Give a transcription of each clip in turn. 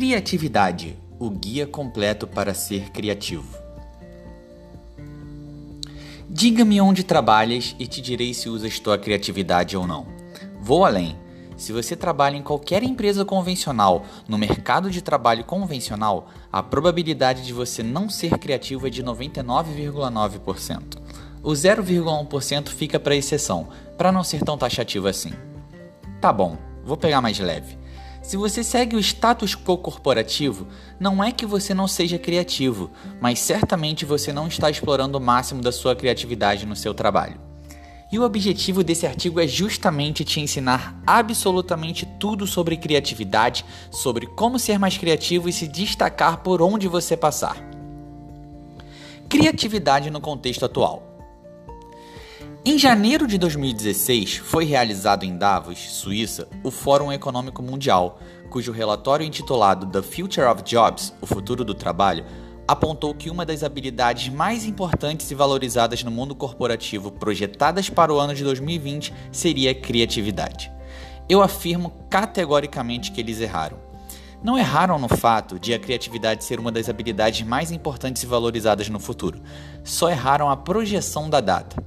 Criatividade o guia completo para ser criativo. Diga-me onde trabalhas e te direi se usas tua criatividade ou não. Vou além. Se você trabalha em qualquer empresa convencional, no mercado de trabalho convencional, a probabilidade de você não ser criativo é de 99,9%. O 0,1% fica para exceção, para não ser tão taxativo assim. Tá bom, vou pegar mais leve. Se você segue o status quo corporativo, não é que você não seja criativo, mas certamente você não está explorando o máximo da sua criatividade no seu trabalho. E o objetivo desse artigo é justamente te ensinar absolutamente tudo sobre criatividade, sobre como ser mais criativo e se destacar por onde você passar. Criatividade no contexto atual. Em janeiro de 2016, foi realizado em Davos, Suíça, o Fórum Econômico Mundial, cujo relatório intitulado The Future of Jobs O Futuro do Trabalho apontou que uma das habilidades mais importantes e valorizadas no mundo corporativo projetadas para o ano de 2020 seria a criatividade. Eu afirmo categoricamente que eles erraram. Não erraram no fato de a criatividade ser uma das habilidades mais importantes e valorizadas no futuro, só erraram a projeção da data.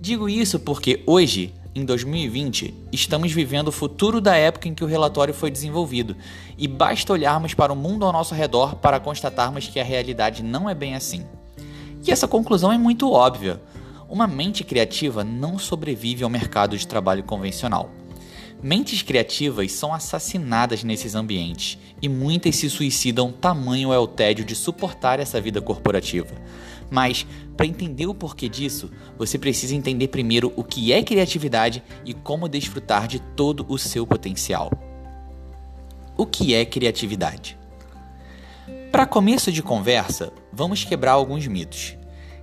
Digo isso porque hoje, em 2020, estamos vivendo o futuro da época em que o relatório foi desenvolvido, e basta olharmos para o mundo ao nosso redor para constatarmos que a realidade não é bem assim. E essa conclusão é muito óbvia. Uma mente criativa não sobrevive ao mercado de trabalho convencional. Mentes criativas são assassinadas nesses ambientes e muitas se suicidam, tamanho é o tédio de suportar essa vida corporativa. Mas, para entender o porquê disso, você precisa entender primeiro o que é criatividade e como desfrutar de todo o seu potencial. O que é criatividade? Para começo de conversa, vamos quebrar alguns mitos.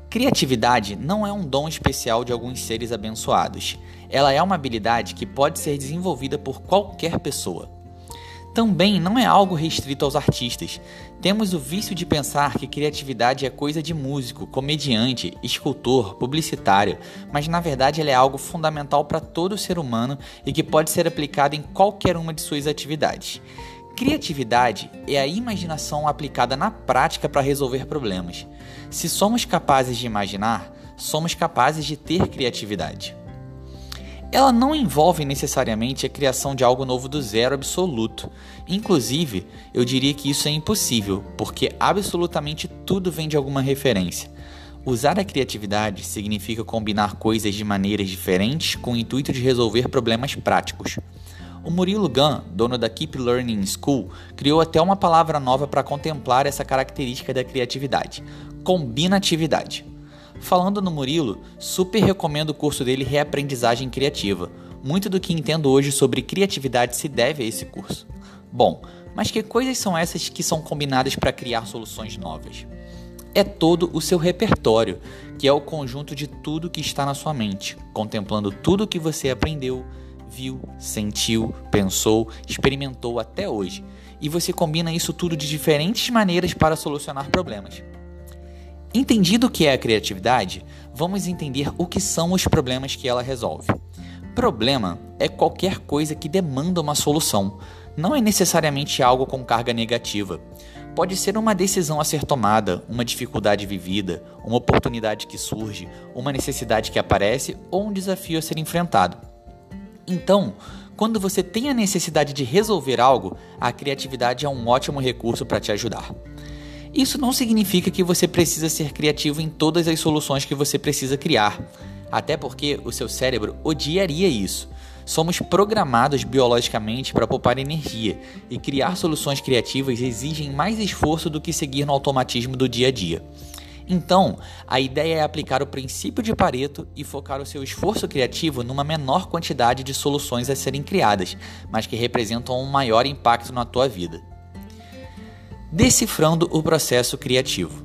Criatividade não é um dom especial de alguns seres abençoados. Ela é uma habilidade que pode ser desenvolvida por qualquer pessoa. Também não é algo restrito aos artistas. Temos o vício de pensar que criatividade é coisa de músico, comediante, escultor, publicitário, mas na verdade ela é algo fundamental para todo ser humano e que pode ser aplicado em qualquer uma de suas atividades. Criatividade é a imaginação aplicada na prática para resolver problemas. Se somos capazes de imaginar, somos capazes de ter criatividade. Ela não envolve necessariamente a criação de algo novo do zero absoluto. Inclusive, eu diria que isso é impossível, porque absolutamente tudo vem de alguma referência. Usar a criatividade significa combinar coisas de maneiras diferentes com o intuito de resolver problemas práticos. O Murilo Gun, dono da Keep Learning School, criou até uma palavra nova para contemplar essa característica da criatividade: combinatividade. Falando no Murilo, super recomendo o curso dele Reaprendizagem Criativa. Muito do que entendo hoje sobre criatividade se deve a esse curso. Bom, mas que coisas são essas que são combinadas para criar soluções novas? É todo o seu repertório, que é o conjunto de tudo que está na sua mente, contemplando tudo que você aprendeu, viu, sentiu, pensou, experimentou até hoje. E você combina isso tudo de diferentes maneiras para solucionar problemas. Entendido o que é a criatividade, vamos entender o que são os problemas que ela resolve. Problema é qualquer coisa que demanda uma solução, não é necessariamente algo com carga negativa. Pode ser uma decisão a ser tomada, uma dificuldade vivida, uma oportunidade que surge, uma necessidade que aparece ou um desafio a ser enfrentado. Então, quando você tem a necessidade de resolver algo, a criatividade é um ótimo recurso para te ajudar. Isso não significa que você precisa ser criativo em todas as soluções que você precisa criar, até porque o seu cérebro odiaria isso. Somos programados biologicamente para poupar energia, e criar soluções criativas exigem mais esforço do que seguir no automatismo do dia a dia. Então, a ideia é aplicar o princípio de Pareto e focar o seu esforço criativo numa menor quantidade de soluções a serem criadas, mas que representam um maior impacto na tua vida. Decifrando o processo criativo.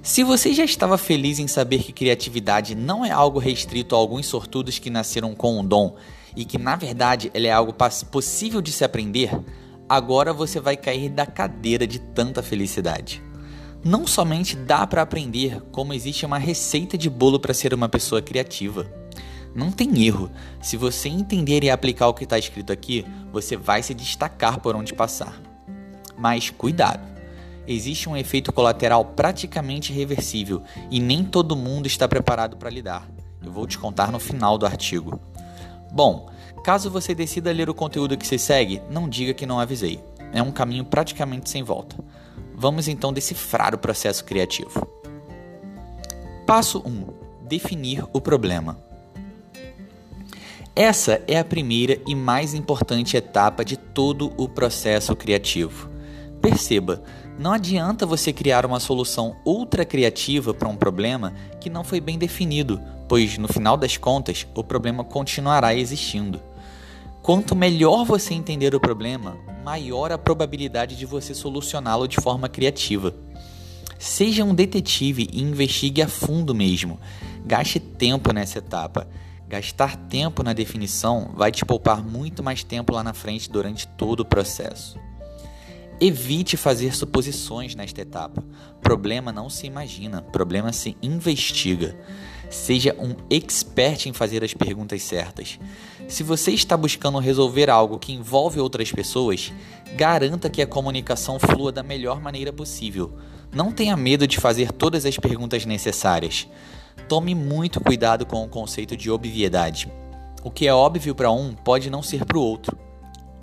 Se você já estava feliz em saber que criatividade não é algo restrito a alguns sortudos que nasceram com um dom e que na verdade ela é algo possível de se aprender, agora você vai cair da cadeira de tanta felicidade não somente dá para aprender, como existe uma receita de bolo para ser uma pessoa criativa. Não tem erro. Se você entender e aplicar o que está escrito aqui, você vai se destacar por onde passar. Mas cuidado! Existe um efeito colateral praticamente irreversível e nem todo mundo está preparado para lidar. Eu vou te contar no final do artigo. Bom, caso você decida ler o conteúdo que se segue, não diga que não avisei. É um caminho praticamente sem volta. Vamos então decifrar o processo criativo. Passo 1: Definir o problema. Essa é a primeira e mais importante etapa de todo o processo criativo. Perceba, não adianta você criar uma solução ultra criativa para um problema que não foi bem definido, pois no final das contas o problema continuará existindo. Quanto melhor você entender o problema, maior a probabilidade de você solucioná-lo de forma criativa. Seja um detetive e investigue a fundo mesmo. Gaste tempo nessa etapa. Gastar tempo na definição vai te poupar muito mais tempo lá na frente durante todo o processo. Evite fazer suposições nesta etapa. Problema não se imagina, problema se investiga. Seja um expert em fazer as perguntas certas. Se você está buscando resolver algo que envolve outras pessoas, garanta que a comunicação flua da melhor maneira possível. Não tenha medo de fazer todas as perguntas necessárias. Tome muito cuidado com o conceito de obviedade. O que é óbvio para um pode não ser para o outro.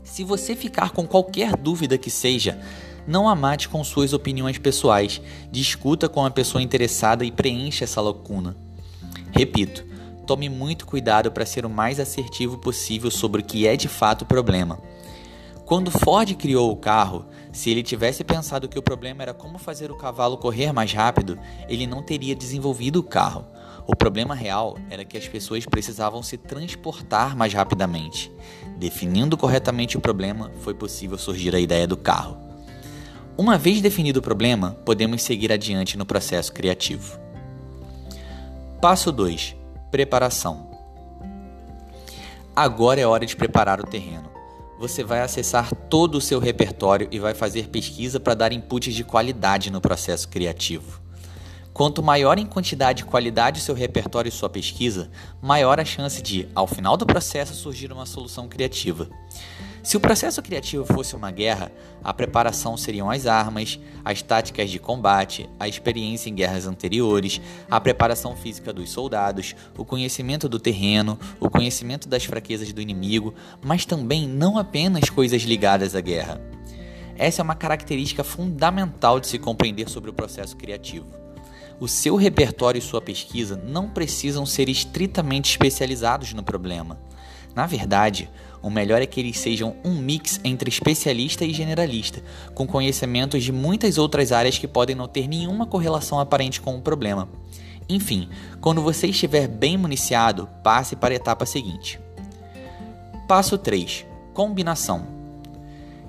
Se você ficar com qualquer dúvida que seja, não a mate com suas opiniões pessoais, discuta com a pessoa interessada e preencha essa lacuna. Repito, tome muito cuidado para ser o mais assertivo possível sobre o que é de fato o problema. Quando Ford criou o carro, se ele tivesse pensado que o problema era como fazer o cavalo correr mais rápido, ele não teria desenvolvido o carro. O problema real era que as pessoas precisavam se transportar mais rapidamente. Definindo corretamente o problema, foi possível surgir a ideia do carro. Uma vez definido o problema, podemos seguir adiante no processo criativo. Passo 2: Preparação. Agora é hora de preparar o terreno você vai acessar todo o seu repertório e vai fazer pesquisa para dar inputs de qualidade no processo criativo. Quanto maior em quantidade e qualidade o seu repertório e sua pesquisa, maior a chance de, ao final do processo, surgir uma solução criativa. Se o processo criativo fosse uma guerra, a preparação seriam as armas, as táticas de combate, a experiência em guerras anteriores, a preparação física dos soldados, o conhecimento do terreno, o conhecimento das fraquezas do inimigo, mas também não apenas coisas ligadas à guerra. Essa é uma característica fundamental de se compreender sobre o processo criativo. O seu repertório e sua pesquisa não precisam ser estritamente especializados no problema. Na verdade, o melhor é que eles sejam um mix entre especialista e generalista, com conhecimentos de muitas outras áreas que podem não ter nenhuma correlação aparente com o problema. Enfim, quando você estiver bem municiado, passe para a etapa seguinte. Passo 3: Combinação.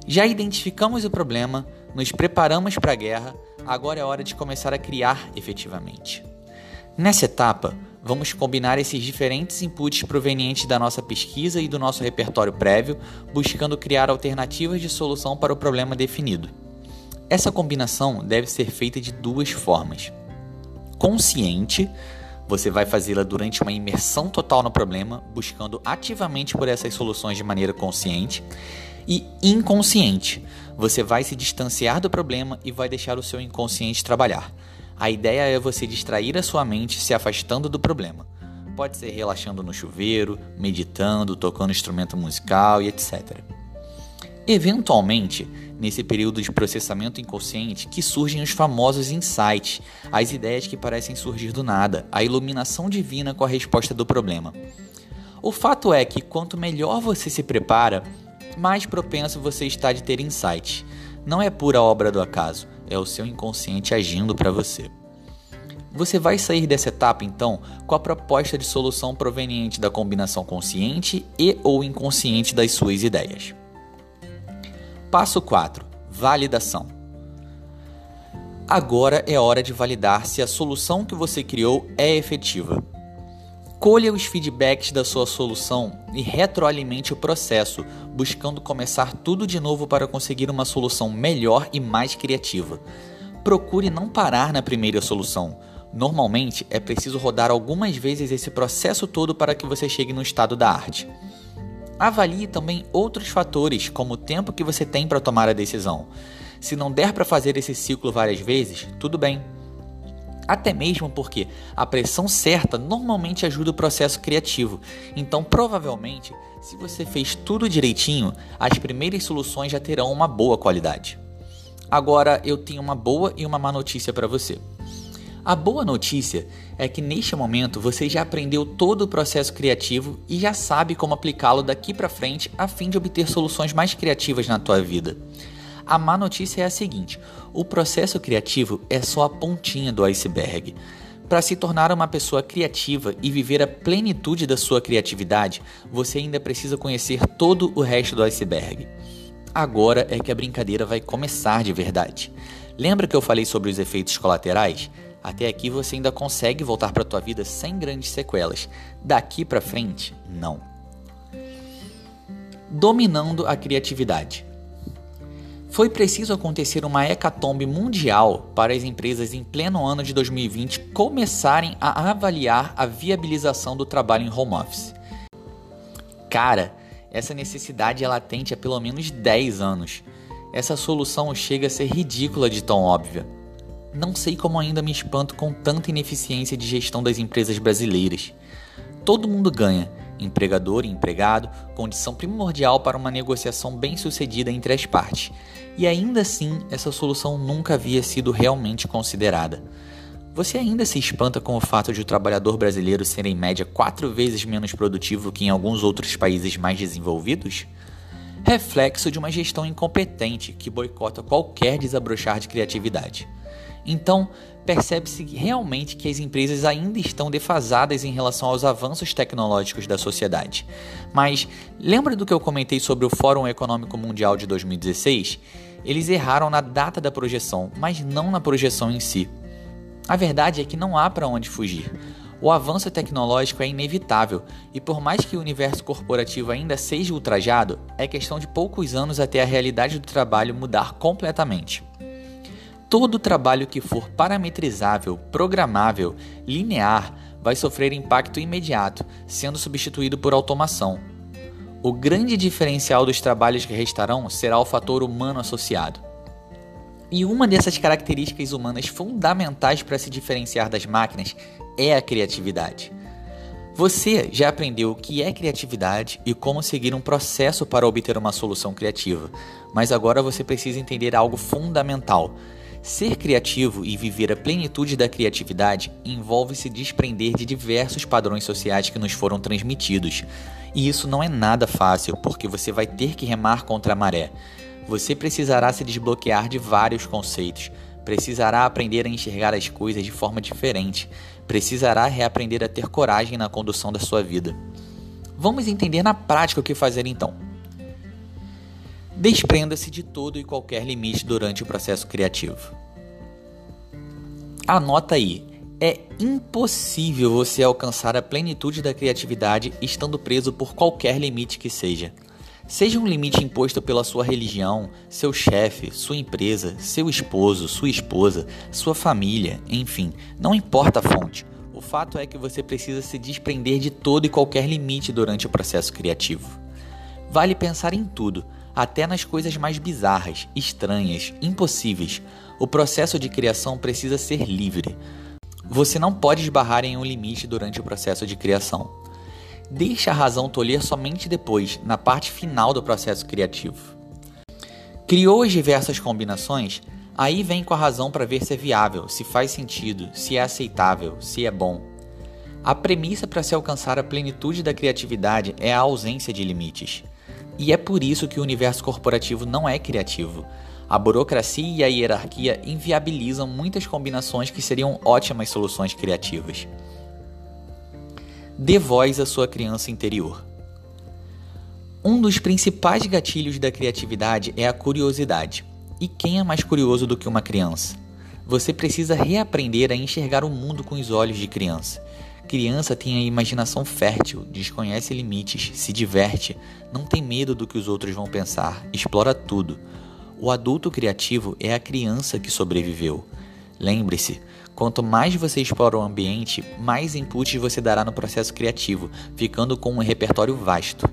Já identificamos o problema, nos preparamos para a guerra, agora é hora de começar a criar efetivamente. Nessa etapa, vamos combinar esses diferentes inputs provenientes da nossa pesquisa e do nosso repertório prévio, buscando criar alternativas de solução para o problema definido. Essa combinação deve ser feita de duas formas. Consciente, você vai fazê-la durante uma imersão total no problema, buscando ativamente por essas soluções de maneira consciente, e inconsciente, você vai se distanciar do problema e vai deixar o seu inconsciente trabalhar a ideia é você distrair a sua mente se afastando do problema. Pode ser relaxando no chuveiro, meditando, tocando instrumento musical e etc. Eventualmente, nesse período de processamento inconsciente, que surgem os famosos insights, as ideias que parecem surgir do nada, a iluminação divina com a resposta do problema. O fato é que quanto melhor você se prepara, mais propenso você está de ter insights. Não é pura obra do acaso, é o seu inconsciente agindo para você. Você vai sair dessa etapa então com a proposta de solução proveniente da combinação consciente e ou inconsciente das suas ideias. Passo 4: Validação. Agora é hora de validar se a solução que você criou é efetiva. Colha os feedbacks da sua solução e retroalimente o processo, buscando começar tudo de novo para conseguir uma solução melhor e mais criativa. Procure não parar na primeira solução. Normalmente é preciso rodar algumas vezes esse processo todo para que você chegue no estado da arte. Avalie também outros fatores, como o tempo que você tem para tomar a decisão. Se não der para fazer esse ciclo várias vezes, tudo bem. Até mesmo porque a pressão certa normalmente ajuda o processo criativo. Então, provavelmente, se você fez tudo direitinho, as primeiras soluções já terão uma boa qualidade. Agora, eu tenho uma boa e uma má notícia para você. A boa notícia é que neste momento você já aprendeu todo o processo criativo e já sabe como aplicá-lo daqui para frente a fim de obter soluções mais criativas na tua vida. A má notícia é a seguinte: o processo criativo é só a pontinha do iceberg. Para se tornar uma pessoa criativa e viver a plenitude da sua criatividade, você ainda precisa conhecer todo o resto do iceberg. Agora é que a brincadeira vai começar de verdade. Lembra que eu falei sobre os efeitos colaterais? Até aqui você ainda consegue voltar para a tua vida sem grandes sequelas. Daqui para frente, não. Dominando a criatividade. Foi preciso acontecer uma hecatombe mundial para as empresas em pleno ano de 2020 começarem a avaliar a viabilização do trabalho em home office. Cara, essa necessidade é latente há pelo menos 10 anos. Essa solução chega a ser ridícula de tão óbvia. Não sei como ainda me espanto com tanta ineficiência de gestão das empresas brasileiras. Todo mundo ganha, empregador e empregado, condição primordial para uma negociação bem-sucedida entre as partes. E ainda assim, essa solução nunca havia sido realmente considerada. Você ainda se espanta com o fato de o trabalhador brasileiro ser em média quatro vezes menos produtivo que em alguns outros países mais desenvolvidos? Reflexo de uma gestão incompetente que boicota qualquer desabrochar de criatividade. Então, percebe-se realmente que as empresas ainda estão defasadas em relação aos avanços tecnológicos da sociedade. Mas lembra do que eu comentei sobre o Fórum Econômico Mundial de 2016? Eles erraram na data da projeção, mas não na projeção em si. A verdade é que não há para onde fugir. O avanço tecnológico é inevitável e, por mais que o universo corporativo ainda seja ultrajado, é questão de poucos anos até a realidade do trabalho mudar completamente. Todo trabalho que for parametrizável, programável, linear, vai sofrer impacto imediato, sendo substituído por automação. O grande diferencial dos trabalhos que restarão será o fator humano associado. E uma dessas características humanas fundamentais para se diferenciar das máquinas é a criatividade. Você já aprendeu o que é criatividade e como seguir um processo para obter uma solução criativa, mas agora você precisa entender algo fundamental Ser criativo e viver a plenitude da criatividade envolve se desprender de diversos padrões sociais que nos foram transmitidos. E isso não é nada fácil, porque você vai ter que remar contra a maré. Você precisará se desbloquear de vários conceitos, precisará aprender a enxergar as coisas de forma diferente, precisará reaprender a ter coragem na condução da sua vida. Vamos entender na prática o que fazer então. Desprenda-se de todo e qualquer limite durante o processo criativo. Anota aí, é impossível você alcançar a plenitude da criatividade estando preso por qualquer limite que seja. Seja um limite imposto pela sua religião, seu chefe, sua empresa, seu esposo, sua esposa, sua família, enfim, não importa a fonte. O fato é que você precisa se desprender de todo e qualquer limite durante o processo criativo. Vale pensar em tudo, até nas coisas mais bizarras, estranhas, impossíveis. O processo de criação precisa ser livre. Você não pode esbarrar em um limite durante o processo de criação. Deixe a razão tolher somente depois, na parte final do processo criativo. Criou as diversas combinações? Aí vem com a razão para ver se é viável, se faz sentido, se é aceitável, se é bom. A premissa para se alcançar a plenitude da criatividade é a ausência de limites. E é por isso que o universo corporativo não é criativo. A burocracia e a hierarquia inviabilizam muitas combinações que seriam ótimas soluções criativas. Dê voz à sua criança interior. Um dos principais gatilhos da criatividade é a curiosidade. E quem é mais curioso do que uma criança? Você precisa reaprender a enxergar o mundo com os olhos de criança. Criança tem a imaginação fértil, desconhece limites, se diverte, não tem medo do que os outros vão pensar, explora tudo. O adulto criativo é a criança que sobreviveu. Lembre-se, Quanto mais você explora o ambiente, mais inputs você dará no processo criativo, ficando com um repertório vasto.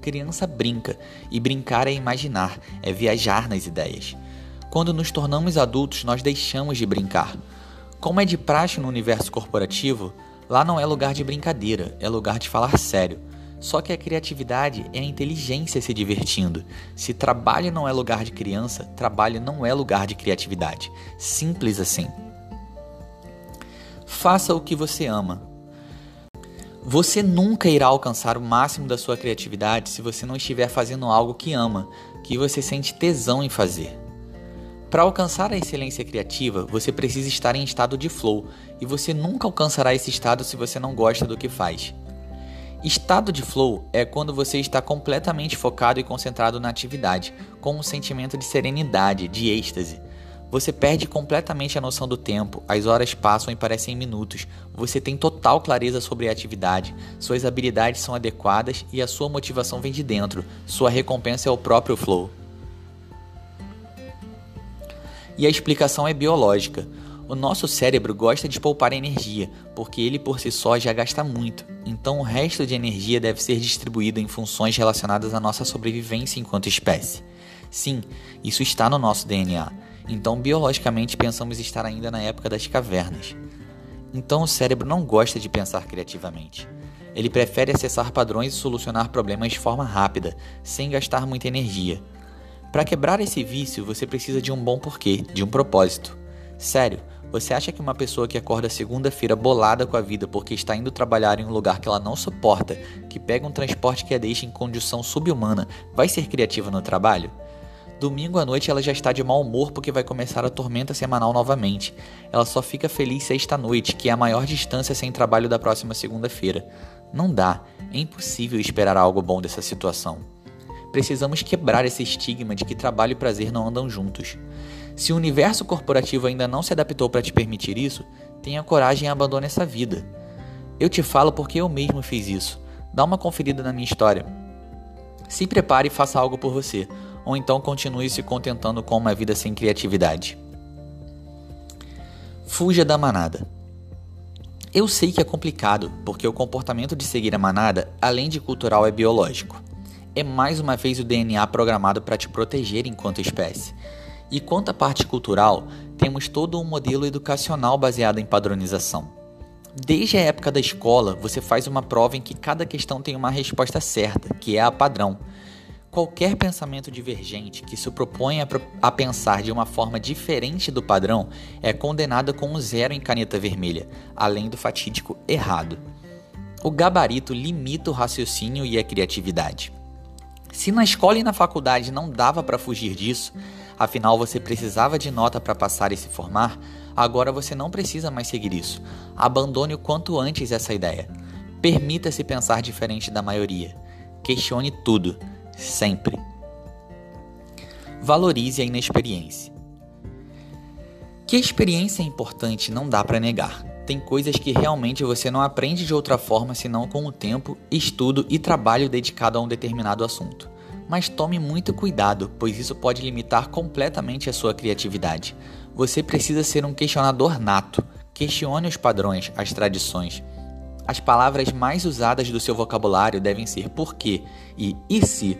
Criança brinca, e brincar é imaginar, é viajar nas ideias. Quando nos tornamos adultos, nós deixamos de brincar. Como é de praxe no universo corporativo, lá não é lugar de brincadeira, é lugar de falar sério. Só que a criatividade é a inteligência se divertindo. Se trabalho não é lugar de criança, trabalho não é lugar de criatividade. Simples assim. Faça o que você ama. Você nunca irá alcançar o máximo da sua criatividade se você não estiver fazendo algo que ama, que você sente tesão em fazer. Para alcançar a excelência criativa, você precisa estar em estado de flow, e você nunca alcançará esse estado se você não gosta do que faz. Estado de flow é quando você está completamente focado e concentrado na atividade, com um sentimento de serenidade, de êxtase. Você perde completamente a noção do tempo, as horas passam e parecem minutos. Você tem total clareza sobre a atividade, suas habilidades são adequadas e a sua motivação vem de dentro. Sua recompensa é o próprio flow. E a explicação é biológica. O nosso cérebro gosta de poupar energia, porque ele por si só já gasta muito. Então o resto de energia deve ser distribuído em funções relacionadas à nossa sobrevivência enquanto espécie. Sim, isso está no nosso DNA. Então biologicamente pensamos estar ainda na época das cavernas. Então o cérebro não gosta de pensar criativamente. Ele prefere acessar padrões e solucionar problemas de forma rápida, sem gastar muita energia. Para quebrar esse vício, você precisa de um bom porquê, de um propósito. Sério, você acha que uma pessoa que acorda segunda-feira bolada com a vida porque está indo trabalhar em um lugar que ela não suporta, que pega um transporte que a deixa em condição subhumana, vai ser criativa no trabalho? Domingo à noite ela já está de mau humor porque vai começar a tormenta semanal novamente. Ela só fica feliz sexta-noite, que é a maior distância sem trabalho da próxima segunda-feira. Não dá, é impossível esperar algo bom dessa situação. Precisamos quebrar esse estigma de que trabalho e prazer não andam juntos. Se o universo corporativo ainda não se adaptou para te permitir isso, tenha coragem e abandone essa vida. Eu te falo porque eu mesmo fiz isso. Dá uma conferida na minha história. Se prepare e faça algo por você, ou então continue se contentando com uma vida sem criatividade. Fuja da manada. Eu sei que é complicado, porque o comportamento de seguir a manada, além de cultural, é biológico. É mais uma vez o DNA programado para te proteger enquanto espécie. E quanto à parte cultural, temos todo um modelo educacional baseado em padronização. Desde a época da escola, você faz uma prova em que cada questão tem uma resposta certa, que é a padrão. Qualquer pensamento divergente que se propõe a, pensar de uma forma diferente do padrão é condenado com um zero em caneta vermelha, além do fatídico errado. O gabarito limita o raciocínio e a criatividade. Se na escola e na faculdade não dava para fugir disso, afinal você precisava de nota para passar e se formar, agora você não precisa mais seguir isso. Abandone o quanto antes essa ideia. Permita-se pensar diferente da maioria. Questione tudo, sempre. Valorize a inexperiência. Que a experiência é importante não dá para negar. Tem coisas que realmente você não aprende de outra forma senão com o tempo, estudo e trabalho dedicado a um determinado assunto mas tome muito cuidado, pois isso pode limitar completamente a sua criatividade. Você precisa ser um questionador nato. Questione os padrões, as tradições. As palavras mais usadas do seu vocabulário devem ser porquê e e se.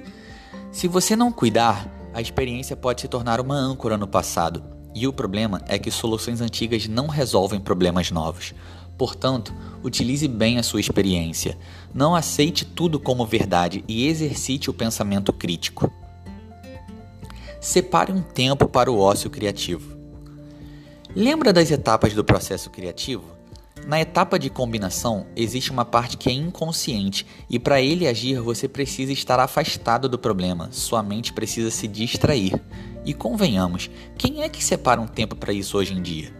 Se você não cuidar, a experiência pode se tornar uma âncora no passado. E o problema é que soluções antigas não resolvem problemas novos. Portanto, utilize bem a sua experiência. Não aceite tudo como verdade e exercite o pensamento crítico. Separe um tempo para o ócio criativo. Lembra das etapas do processo criativo? Na etapa de combinação, existe uma parte que é inconsciente e para ele agir você precisa estar afastado do problema, sua mente precisa se distrair. E convenhamos, quem é que separa um tempo para isso hoje em dia?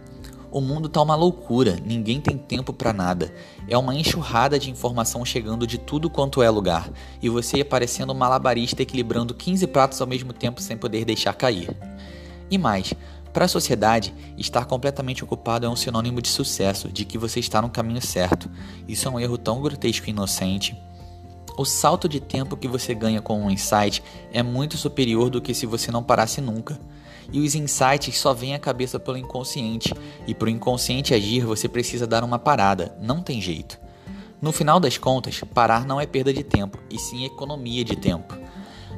O mundo tá uma loucura, ninguém tem tempo para nada. É uma enxurrada de informação chegando de tudo quanto é lugar, e você parecendo um malabarista equilibrando 15 pratos ao mesmo tempo sem poder deixar cair. E mais, para a sociedade, estar completamente ocupado é um sinônimo de sucesso, de que você está no caminho certo. Isso é um erro tão grotesco e inocente. O salto de tempo que você ganha com um insight é muito superior do que se você não parasse nunca. e os insights só vêm à cabeça pelo inconsciente, e para o inconsciente agir você precisa dar uma parada, não tem jeito. No final das contas, parar não é perda de tempo, e sim economia de tempo.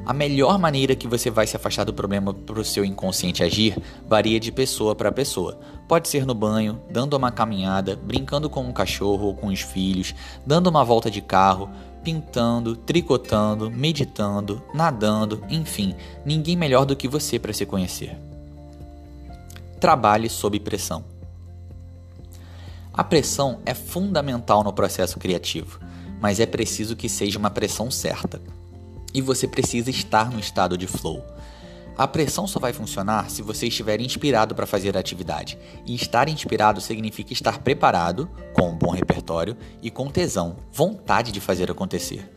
A melhor maneira que você vai se afastar do problema para o seu inconsciente agir varia de pessoa para pessoa. Pode ser no banho, dando uma caminhada, brincando com um cachorro ou com os filhos, dando uma volta de carro, pintando, tricotando, meditando, nadando, enfim, ninguém melhor do que você para se conhecer. Trabalhe sob pressão. A pressão é fundamental no processo criativo, mas é preciso que seja uma pressão certa e você precisa estar no estado de flow. A pressão só vai funcionar se você estiver inspirado para fazer a atividade. E estar inspirado significa estar preparado, com um bom repertório e com tesão, vontade de fazer acontecer.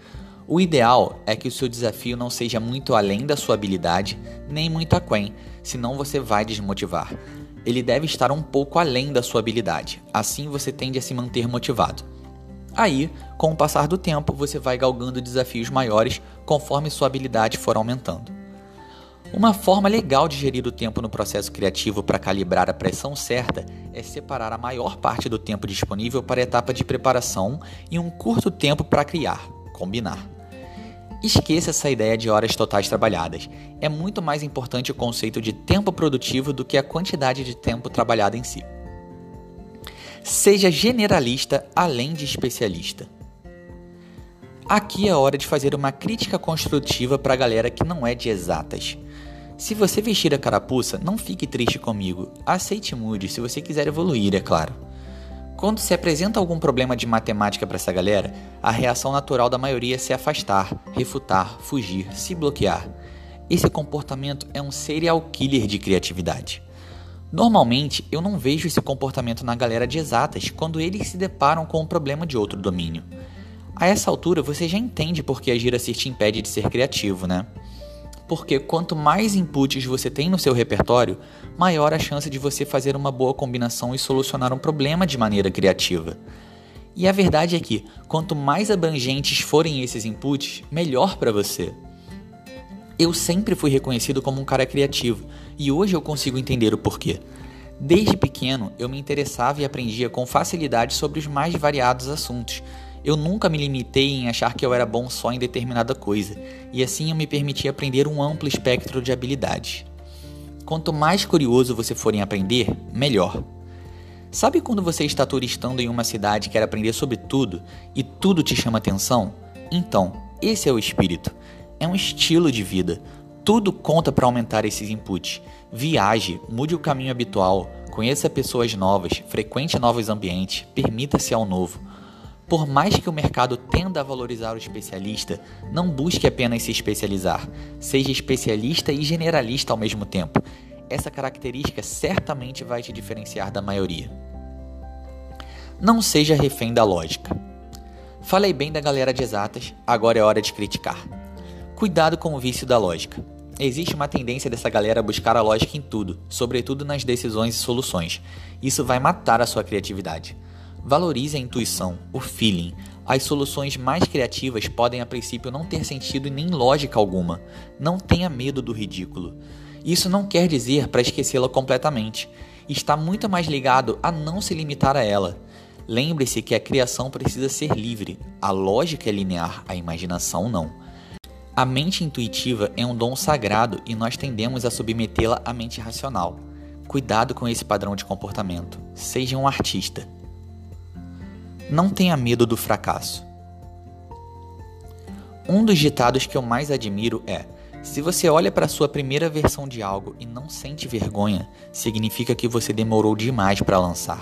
O ideal é que o seu desafio não seja muito além da sua habilidade, nem muito aquém, senão você vai desmotivar. Ele deve estar um pouco além da sua habilidade, assim você tende a se manter motivado. Aí, com o passar do tempo, você vai galgando desafios maiores conforme sua habilidade for aumentando. Uma forma legal de gerir o tempo no processo criativo para calibrar a pressão certa é separar a maior parte do tempo disponível para a etapa de preparação e um curto tempo para criar, combinar. Esqueça essa ideia de horas totais trabalhadas. É muito mais importante o conceito de tempo produtivo do que a quantidade de tempo trabalhado em si. Seja generalista além de especialista. Aqui é hora de fazer uma crítica construtiva para a galera que não é de exatas. Se você vestir a carapuça, não fique triste comigo. Aceite mude se você quiser evoluir, é claro. Quando se apresenta algum problema de matemática para essa galera, a reação natural da maioria é se afastar, refutar, fugir, se bloquear. Esse comportamento é um serial killer de criatividade. Normalmente, eu não vejo esse comportamento na galera de exatas quando eles se deparam com um problema de outro domínio. A essa altura, você já entende por que agir assim te impede de ser criativo, né? Porque quanto mais inputs você tem no seu repertório, maior a chance de você fazer uma boa combinação e solucionar um problema de maneira criativa. E a verdade é que, quanto mais abrangentes forem esses inputs, melhor para você. Eu sempre fui reconhecido como um cara criativo e hoje eu consigo entender o porquê. Desde pequeno, eu me interessava e aprendia com facilidade sobre os mais variados assuntos. Eu nunca me limitei em achar que eu era bom só em determinada coisa, e assim eu me permiti aprender um amplo espectro de habilidades. Quanto mais curioso você for em aprender, melhor. Sabe quando você está turistando em uma cidade e quer aprender sobre tudo e tudo te chama atenção? Então, esse é o espírito é um estilo de vida. Tudo conta para aumentar esses inputs. Viaje, mude o caminho habitual, conheça pessoas novas, frequente novos ambientes, permita-se ao novo. Por mais que o mercado tenda a valorizar o especialista, não busque apenas se especializar. Seja especialista e generalista ao mesmo tempo. Essa característica certamente vai te diferenciar da maioria. Não seja refém da lógica. Falei bem da galera de exatas, agora é hora de criticar. Cuidado com o vício da lógica. Existe uma tendência dessa galera a buscar a lógica em tudo, sobretudo nas decisões e soluções. Isso vai matar a sua criatividade. Valorize a intuição, o feeling. As soluções mais criativas podem a princípio não ter sentido e nem lógica alguma. Não tenha medo do ridículo. Isso não quer dizer para esquecê-la completamente. Está muito mais ligado a não se limitar a ela. Lembre-se que a criação precisa ser livre. A lógica é linear, a imaginação não. A mente intuitiva é um dom sagrado e nós tendemos a submetê-la à mente racional. Cuidado com esse padrão de comportamento. Seja um artista. Não tenha medo do fracasso. Um dos ditados que eu mais admiro é: se você olha para sua primeira versão de algo e não sente vergonha, significa que você demorou demais para lançar.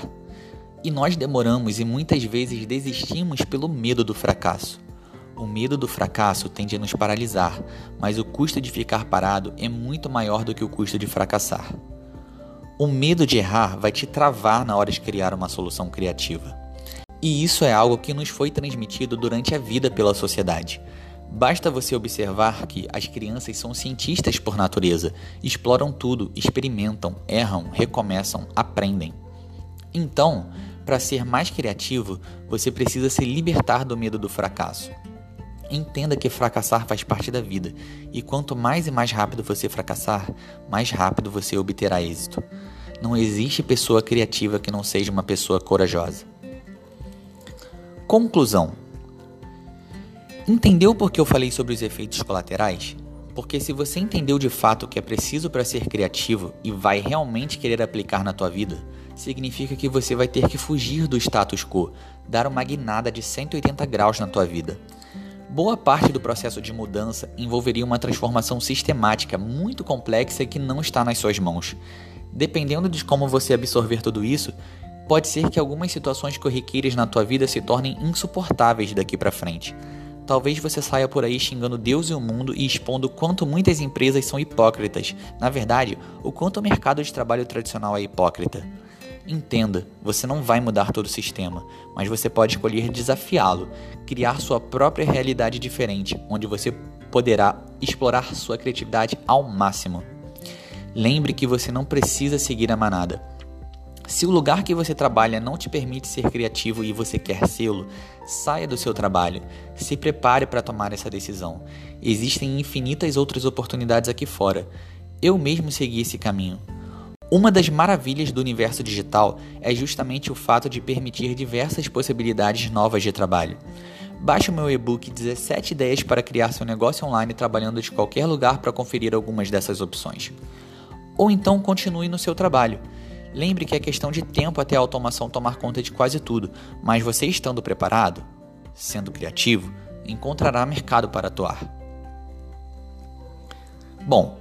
E nós demoramos e muitas vezes desistimos pelo medo do fracasso. O medo do fracasso tende a nos paralisar, mas o custo de ficar parado é muito maior do que o custo de fracassar. O medo de errar vai te travar na hora de criar uma solução criativa. E isso é algo que nos foi transmitido durante a vida pela sociedade. Basta você observar que as crianças são cientistas por natureza, exploram tudo, experimentam, erram, recomeçam, aprendem. Então, para ser mais criativo, você precisa se libertar do medo do fracasso. Entenda que fracassar faz parte da vida, e quanto mais e mais rápido você fracassar, mais rápido você obterá êxito. Não existe pessoa criativa que não seja uma pessoa corajosa. Conclusão: Entendeu por que eu falei sobre os efeitos colaterais? Porque se você entendeu de fato o que é preciso para ser criativo e vai realmente querer aplicar na tua vida, significa que você vai ter que fugir do status quo, dar uma guinada de 180 graus na tua vida. Boa parte do processo de mudança envolveria uma transformação sistemática muito complexa que não está nas suas mãos. Dependendo de como você absorver tudo isso, pode ser que algumas situações corriqueiras na tua vida se tornem insuportáveis daqui para frente. Talvez você saia por aí xingando Deus e o mundo e expondo quanto muitas empresas são hipócritas. Na verdade, o quanto o mercado de trabalho tradicional é hipócrita. Entenda, você não vai mudar todo o sistema, mas você pode escolher desafiá-lo, criar sua própria realidade diferente, onde você poderá explorar sua criatividade ao máximo. Lembre que você não precisa seguir a manada. Se o lugar que você trabalha não te permite ser criativo e você quer sê-lo, saia do seu trabalho. Se prepare para tomar essa decisão. Existem infinitas outras oportunidades aqui fora. Eu mesmo segui esse caminho. Uma das maravilhas do universo digital é justamente o fato de permitir diversas possibilidades novas de trabalho. Baixe o meu e-book 17 ideias para criar seu negócio online trabalhando de qualquer lugar para conferir algumas dessas opções. Ou então continue no seu trabalho. Lembre que é questão de tempo até a automação tomar conta de quase tudo, mas você estando preparado, sendo criativo, encontrará mercado para atuar. Bom,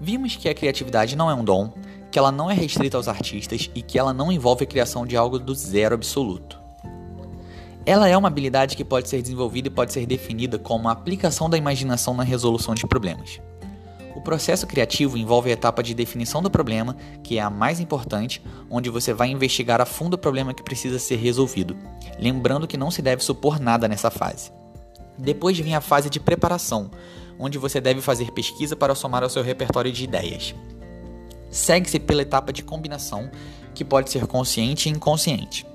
vimos que a criatividade não é um dom, que ela não é restrita aos artistas e que ela não envolve a criação de algo do zero absoluto. Ela é uma habilidade que pode ser desenvolvida e pode ser definida como a aplicação da imaginação na resolução de problemas. O processo criativo envolve a etapa de definição do problema, que é a mais importante, onde você vai investigar a fundo o problema que precisa ser resolvido, lembrando que não se deve supor nada nessa fase. Depois vem a fase de preparação, onde você deve fazer pesquisa para somar ao seu repertório de ideias. Segue-se pela etapa de combinação, que pode ser consciente e inconsciente.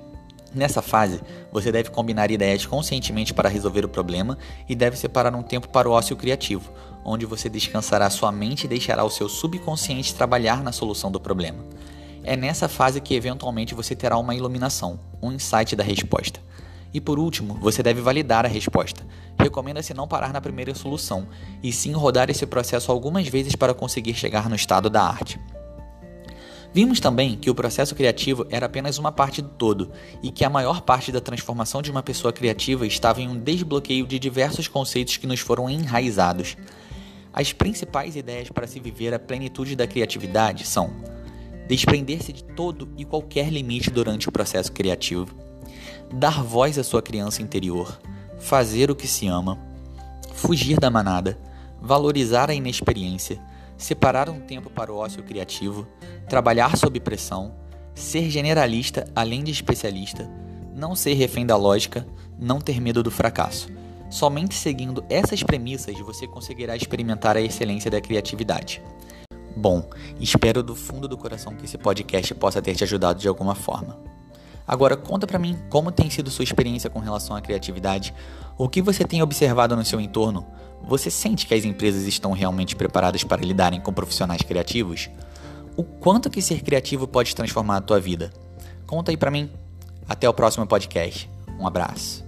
Nessa fase, você deve combinar ideias conscientemente para resolver o problema e deve separar um tempo para o ócio criativo, onde você descansará sua mente e deixará o seu subconsciente trabalhar na solução do problema. É nessa fase que eventualmente você terá uma iluminação, um insight da resposta. E por último, você deve validar a resposta. Recomenda-se não parar na primeira solução, e sim rodar esse processo algumas vezes para conseguir chegar no estado da arte. Vimos também que o processo criativo era apenas uma parte do todo e que a maior parte da transformação de uma pessoa criativa estava em um desbloqueio de diversos conceitos que nos foram enraizados. As principais ideias para se viver a plenitude da criatividade são: desprender-se de todo e qualquer limite durante o processo criativo, dar voz à sua criança interior, fazer o que se ama, fugir da manada, valorizar a inexperiência separar um tempo para o ócio criativo, trabalhar sob pressão, ser generalista além de especialista, não ser refém da lógica, não ter medo do fracasso. Somente seguindo essas premissas você conseguirá experimentar a excelência da criatividade. Bom, espero do fundo do coração que esse podcast possa ter te ajudado de alguma forma. Agora conta para mim como tem sido sua experiência com relação à criatividade, o que você tem observado no seu entorno, você sente que as empresas estão realmente preparadas para lidarem com profissionais criativos? O quanto que ser criativo pode transformar a tua vida? Conta aí para mim. Até o próximo podcast. Um abraço.